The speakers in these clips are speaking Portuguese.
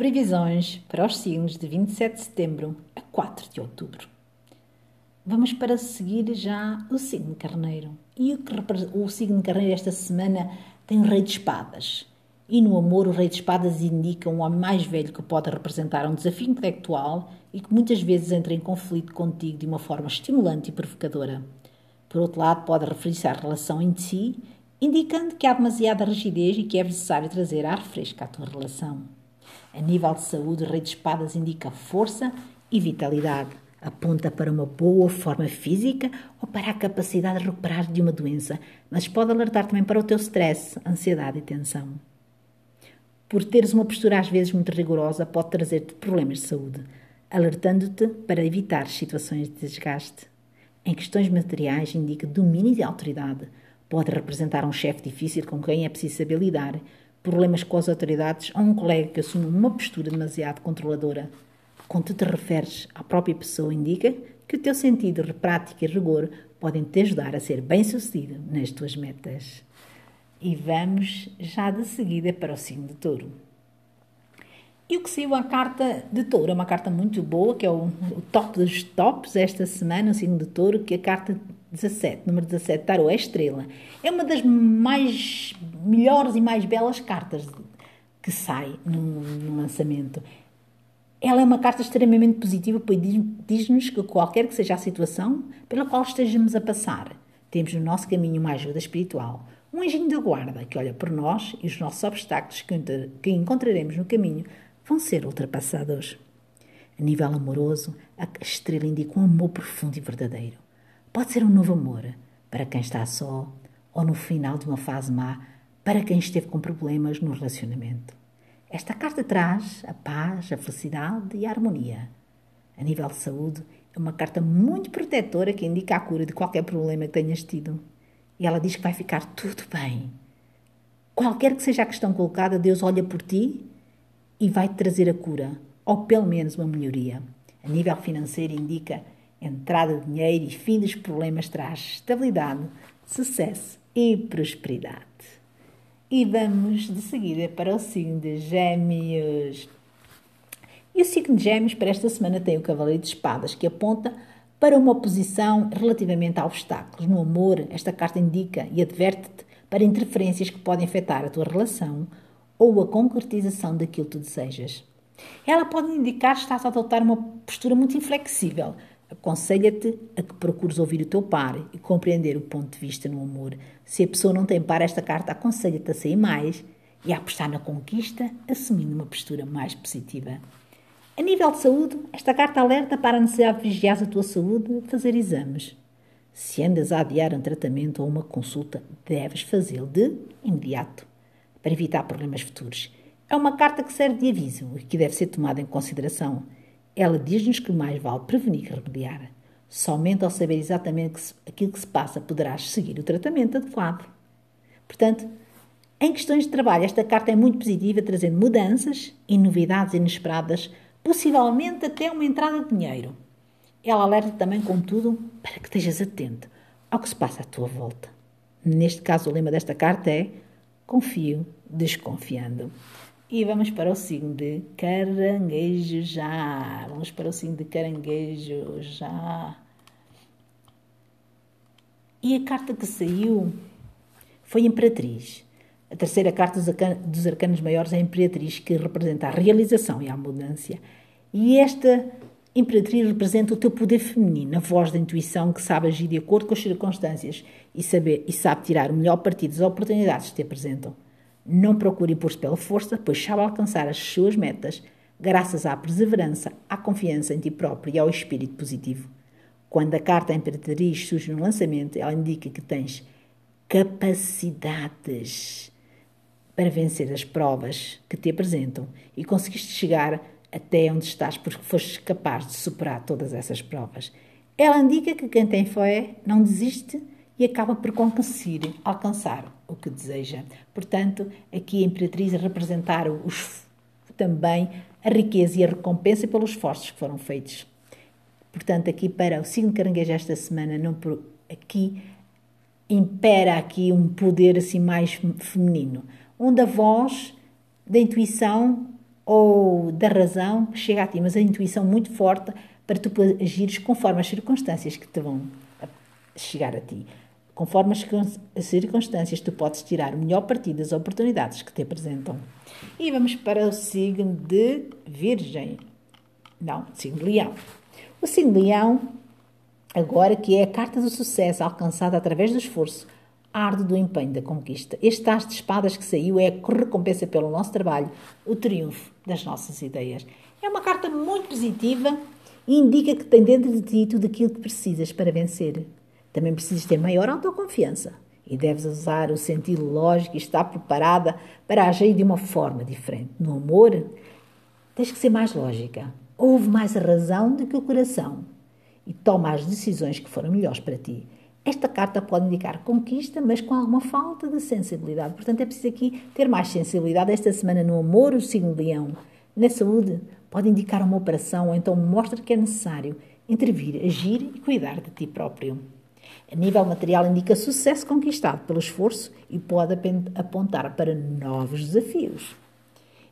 Previsões para os signos de 27 de setembro a 4 de outubro. Vamos para seguir já o signo carneiro. E o, que, o signo carneiro esta semana tem o rei de espadas. E no amor, o rei de espadas indica um homem mais velho que pode representar um desafio intelectual e que muitas vezes entra em conflito contigo de uma forma estimulante e provocadora. Por outro lado, pode referir-se à relação em si, indicando que há demasiada rigidez e que é necessário trazer ar fresco à tua relação. A nível de saúde, o Rei de Espadas indica força e vitalidade. Aponta para uma boa forma física ou para a capacidade de recuperar de uma doença, mas pode alertar também para o teu stress, ansiedade e tensão. Por teres uma postura às vezes muito rigorosa, pode trazer-te problemas de saúde, alertando-te para evitar situações de desgaste. Em questões materiais, indica domínio e autoridade. Pode representar um chefe difícil com quem é preciso saber lidar, problemas com as autoridades ou um colega que assume uma postura demasiado controladora. Quando te referes à própria pessoa, indica que o teu sentido de prática e rigor podem te ajudar a ser bem-sucedido nas tuas metas. E vamos já de seguida para o signo de touro. E o que saiu a carta de touro é uma carta muito boa, que é o, o top dos tops esta semana, o signo de touro, que é a carta 17, número 17, Tarot é Estrela. É uma das mais melhores e mais belas cartas que sai no, no lançamento. Ela é uma carta extremamente positiva, pois diz-nos que qualquer que seja a situação pela qual estejamos a passar, temos no nosso caminho uma ajuda espiritual, um anjinho da guarda que olha por nós e os nossos obstáculos que encontraremos no caminho vão ser ultrapassados. A nível amoroso, a estrela indica um amor profundo e verdadeiro. Pode ser um novo amor para quem está só ou no final de uma fase má para quem esteve com problemas no relacionamento. Esta carta traz a paz, a felicidade e a harmonia. A nível de saúde, é uma carta muito protetora que indica a cura de qualquer problema que tenhas tido. E ela diz que vai ficar tudo bem. Qualquer que seja a questão colocada, Deus olha por ti e vai trazer a cura, ou pelo menos uma melhoria. A nível financeiro, indica entrada de dinheiro e fim dos problemas traz estabilidade, sucesso e prosperidade. E vamos de seguida para o signo de Gêmeos. E o signo de Gêmeos para esta semana tem o Cavaleiro de Espadas, que aponta para uma oposição relativamente a obstáculos. No amor, esta carta indica e adverte-te para interferências que podem afetar a tua relação ou a concretização daquilo que tu desejas. Ela pode indicar que estás a adotar uma postura muito inflexível, Aconselha-te a que procures ouvir o teu par e compreender o ponto de vista no amor. Se a pessoa não tem par, esta carta aconselha-te a sair mais e a apostar na conquista, assumindo uma postura mais positiva. A nível de saúde, esta carta alerta para a necessidade de vigiar a tua saúde e fazer exames. Se andas a adiar um tratamento ou uma consulta, deves fazê-lo de imediato, para evitar problemas futuros. É uma carta que serve de aviso e que deve ser tomada em consideração. Ela diz-nos que mais vale prevenir que remediar. Somente ao saber exatamente aquilo que se passa poderás seguir o tratamento adequado. Portanto, em questões de trabalho, esta carta é muito positiva, trazendo mudanças e novidades inesperadas, possivelmente até uma entrada de dinheiro. Ela alerta também, contudo, para que estejas atento ao que se passa à tua volta. Neste caso, o lema desta carta é Confio desconfiando. E vamos para o signo de caranguejo já. Vamos para o signo de caranguejo já. E a carta que saiu foi Imperatriz. A terceira carta dos arcanos maiores é a Imperatriz, que representa a realização e a abundância. E esta Imperatriz representa o teu poder feminino, a voz da intuição que sabe agir de acordo com as circunstâncias e, saber, e sabe tirar o melhor partido das oportunidades que te apresentam. Não procure impor-se pela força, pois sabe alcançar as suas metas graças à perseverança, à confiança em ti próprio e ao espírito positivo. Quando a carta Imperatriz surge no lançamento, ela indica que tens capacidades para vencer as provas que te apresentam e conseguiste chegar até onde estás porque foste capaz de superar todas essas provas. Ela indica que quem tem fé não desiste e acaba por conseguir alcançar o que deseja. Portanto, aqui a Imperatriz a representar os, também a riqueza e a recompensa pelos esforços que foram feitos. Portanto, aqui para o signo caranguejo esta semana, não por, aqui impera aqui um poder assim mais feminino, onde a voz da intuição ou da razão que chega a ti, mas a intuição muito forte para tu agires conforme as circunstâncias que te vão chegar a ti. Conforme as circunstâncias, tu podes tirar o melhor partido das oportunidades que te apresentam. E vamos para o signo de Virgem. Não, signo de Leão. O signo de Leão, agora que é a carta do sucesso alcançada através do esforço árduo empenho da conquista. Este as de espadas que saiu é a recompensa pelo nosso trabalho, o triunfo das nossas ideias. É uma carta muito positiva e indica que tem dentro de ti tudo aquilo que precisas para vencer. Também precisas ter maior autoconfiança e deves usar o sentido lógico e estar preparada para agir de uma forma diferente. No amor, tens que ser mais lógica. Ouve mais a razão do que o coração e toma as decisões que foram melhores para ti. Esta carta pode indicar conquista, mas com alguma falta de sensibilidade. Portanto, é preciso aqui ter mais sensibilidade. Esta semana, no amor, o signo leão. Na saúde, pode indicar uma operação ou então mostra que é necessário intervir, agir e cuidar de ti próprio. A nível material, indica sucesso conquistado pelo esforço e pode apontar para novos desafios.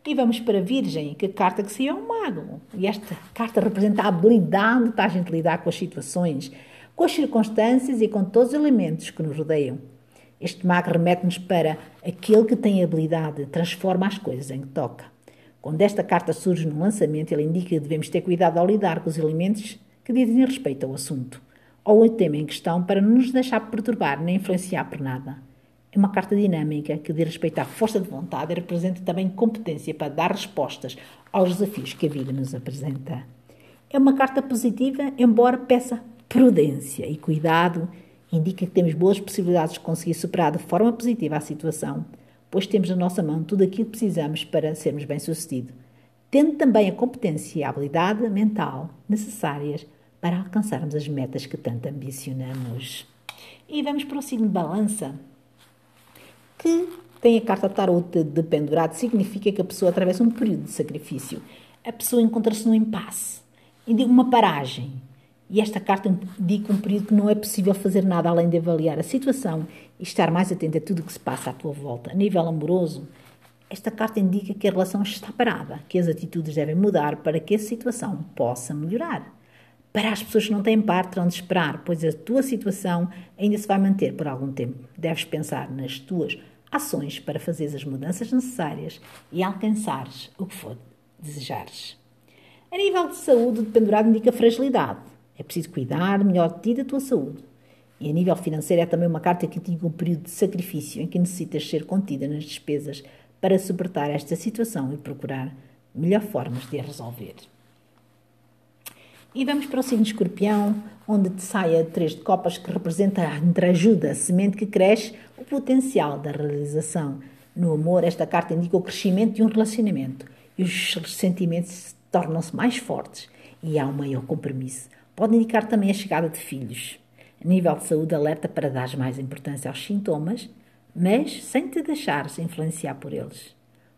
E vamos para a Virgem, que a carta que saiu é um mago. E esta carta representa a habilidade para a gente lidar com as situações, com as circunstâncias e com todos os elementos que nos rodeiam. Este mago remete-nos para aquele que tem habilidade, transforma as coisas em que toca. Quando esta carta surge no lançamento, ele indica que devemos ter cuidado ao lidar com os elementos que dizem respeito ao assunto ou o tema em questão para não nos deixar perturbar nem influenciar por nada. É uma carta dinâmica que diz respeito à força de vontade e representa também competência para dar respostas aos desafios que a vida nos apresenta. É uma carta positiva, embora peça prudência e cuidado, indica que temos boas possibilidades de conseguir superar de forma positiva a situação, pois temos na nossa mão tudo aquilo que precisamos para sermos bem-sucedidos, tendo também a competência e a habilidade mental necessárias para alcançarmos as metas que tanto ambicionamos. E vamos para o signo de balança, que tem a carta tarot de pendurado, significa que a pessoa atravessa um período de sacrifício. A pessoa encontra-se num impasse, indica uma paragem. E esta carta indica um período que não é possível fazer nada além de avaliar a situação e estar mais atento a tudo o que se passa à tua volta. A nível amoroso, esta carta indica que a relação está parada, que as atitudes devem mudar para que a situação possa melhorar. Para as pessoas que não têm par, terão de esperar, pois a tua situação ainda se vai manter por algum tempo. Deves pensar nas tuas ações para fazer as mudanças necessárias e alcançares o que for desejares. A nível de saúde, o pendurado indica fragilidade. É preciso cuidar melhor de ti e da tua saúde. E a nível financeiro é também uma carta que indica um período de sacrifício em que necessitas ser contida nas despesas para suportar esta situação e procurar melhor formas de a resolver. E vamos para o signo escorpião, onde te sai a três de copas, que representa a entreajuda, a semente que cresce, o potencial da realização. No amor, esta carta indica o crescimento de um relacionamento e os sentimentos tornam-se mais fortes e há um maior compromisso. Pode indicar também a chegada de filhos. A nível de saúde, alerta para dar mais importância aos sintomas, mas sem te deixares influenciar por eles.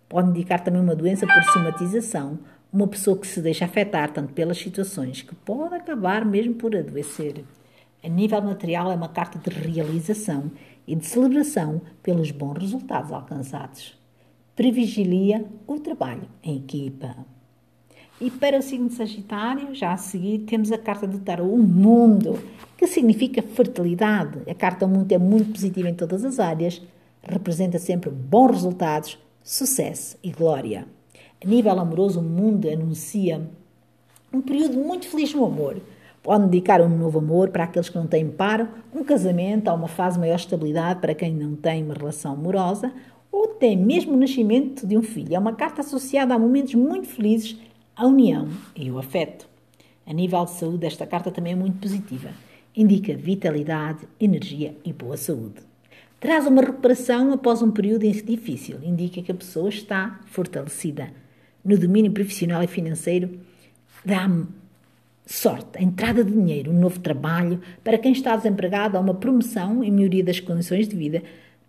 Pode indicar também uma doença por somatização uma pessoa que se deixa afetar tanto pelas situações que pode acabar mesmo por adoecer. A nível material, é uma carta de realização e de celebração pelos bons resultados alcançados. Privilegia o trabalho em equipa. E para o signo de Sagitário, já a seguir, temos a carta do Tarot, o Mundo, que significa fertilidade. A carta do Mundo é muito positiva em todas as áreas, representa sempre bons resultados, sucesso e glória. A nível amoroso, o mundo anuncia um período muito feliz no amor. Pode dedicar um novo amor para aqueles que não têm paro, um casamento ou uma fase de maior estabilidade para quem não tem uma relação amorosa, ou até mesmo o nascimento de um filho. É uma carta associada a momentos muito felizes, a união e o afeto. A nível de saúde, esta carta também é muito positiva. Indica vitalidade, energia e boa saúde. Traz uma recuperação após um período difícil. Indica que a pessoa está fortalecida no domínio profissional e financeiro dá-me sorte, a entrada de dinheiro, um novo trabalho, para quem está desempregado, há uma promoção e melhoria das condições de vida.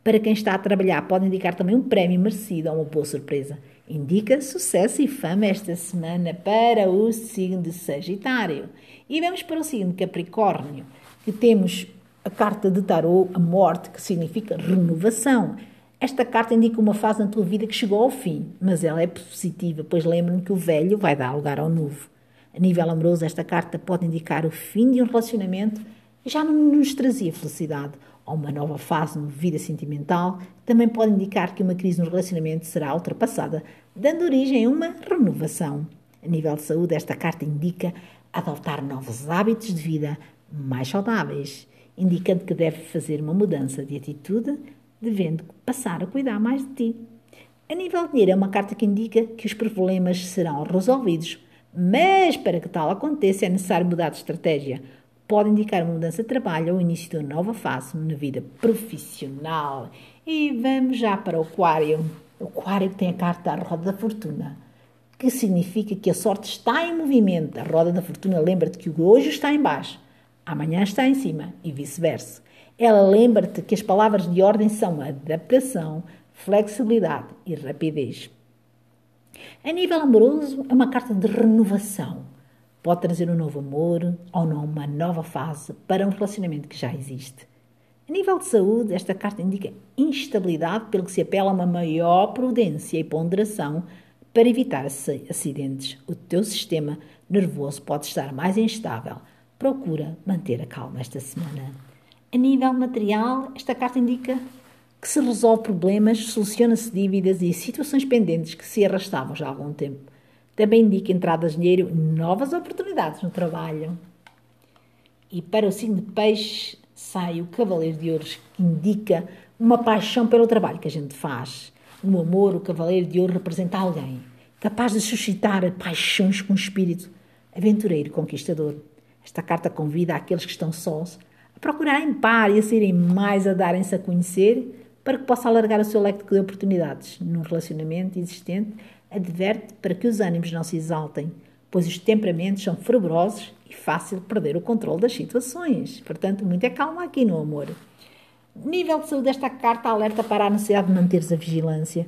Para quem está a trabalhar, pode indicar também um prémio merecido ou uma boa surpresa. Indica sucesso e fama esta semana para o signo de Sagitário. E vamos para o signo de Capricórnio, que temos a carta de Tarot, a morte, que significa renovação. Esta carta indica uma fase na tua vida que chegou ao fim, mas ela é positiva, pois lembra-me que o velho vai dar lugar ao novo. A nível amoroso, esta carta pode indicar o fim de um relacionamento que já não nos trazia felicidade, ou uma nova fase na vida sentimental, também pode indicar que uma crise no relacionamento será ultrapassada, dando origem a uma renovação. A nível de saúde, esta carta indica adotar novos hábitos de vida mais saudáveis, indicando que deve fazer uma mudança de atitude, devendo passar a cuidar mais de ti. A nível de dinheiro, é uma carta que indica que os problemas serão resolvidos, mas para que tal aconteça é necessário mudar de estratégia. Pode indicar uma mudança de trabalho ou início de uma nova fase na vida profissional. E vamos já para o Aquário. O Aquário tem a carta da Roda da Fortuna, que significa que a sorte está em movimento. A Roda da Fortuna lembra-te que o hoje está em baixo, amanhã está em cima e vice-versa. Ela lembra-te que as palavras de ordem são adaptação, flexibilidade e rapidez. A nível amoroso, é uma carta de renovação. Pode trazer um novo amor ou não uma nova fase para um relacionamento que já existe. A nível de saúde, esta carta indica instabilidade, pelo que se apela a uma maior prudência e ponderação para evitar acidentes. O teu sistema nervoso pode estar mais instável. Procura manter a calma esta semana. A nível material, esta carta indica que se resolve problemas, soluciona-se dívidas e situações pendentes que se arrastavam já há algum tempo. Também indica entradas de dinheiro novas oportunidades no trabalho. E para o signo de peixe sai o Cavaleiro de Ouros, que indica uma paixão pelo trabalho que a gente faz. No amor, o Cavaleiro de Ouro representa alguém capaz de suscitar paixões com espírito aventureiro conquistador. Esta carta convida aqueles que estão sós a procurarem par e a serem mais a darem-se a conhecer para que possa alargar o seu leque de oportunidades. Num relacionamento existente, adverte para que os ânimos não se exaltem, pois os temperamentos são fervorosos e fácil perder o controle das situações. Portanto, muita calma aqui no amor. Nível de saúde desta carta alerta para a necessidade de manter-se a vigilância,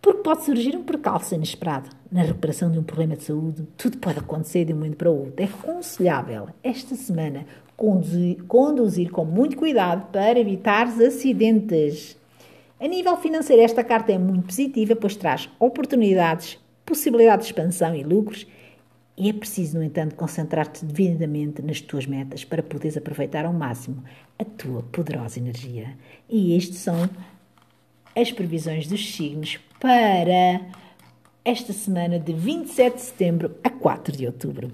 porque pode surgir um percalço inesperado. Na recuperação de um problema de saúde, tudo pode acontecer de um momento para o outro. É aconselhável, esta semana, conduzir, conduzir com muito cuidado para evitar acidentes. A nível financeiro, esta carta é muito positiva, pois traz oportunidades, possibilidade de expansão e lucros. E é preciso, no entanto, concentrar-te devidamente nas tuas metas para poderes aproveitar ao máximo a tua poderosa energia. E estes são as previsões dos signos para esta semana de 27 de setembro a 4 de outubro.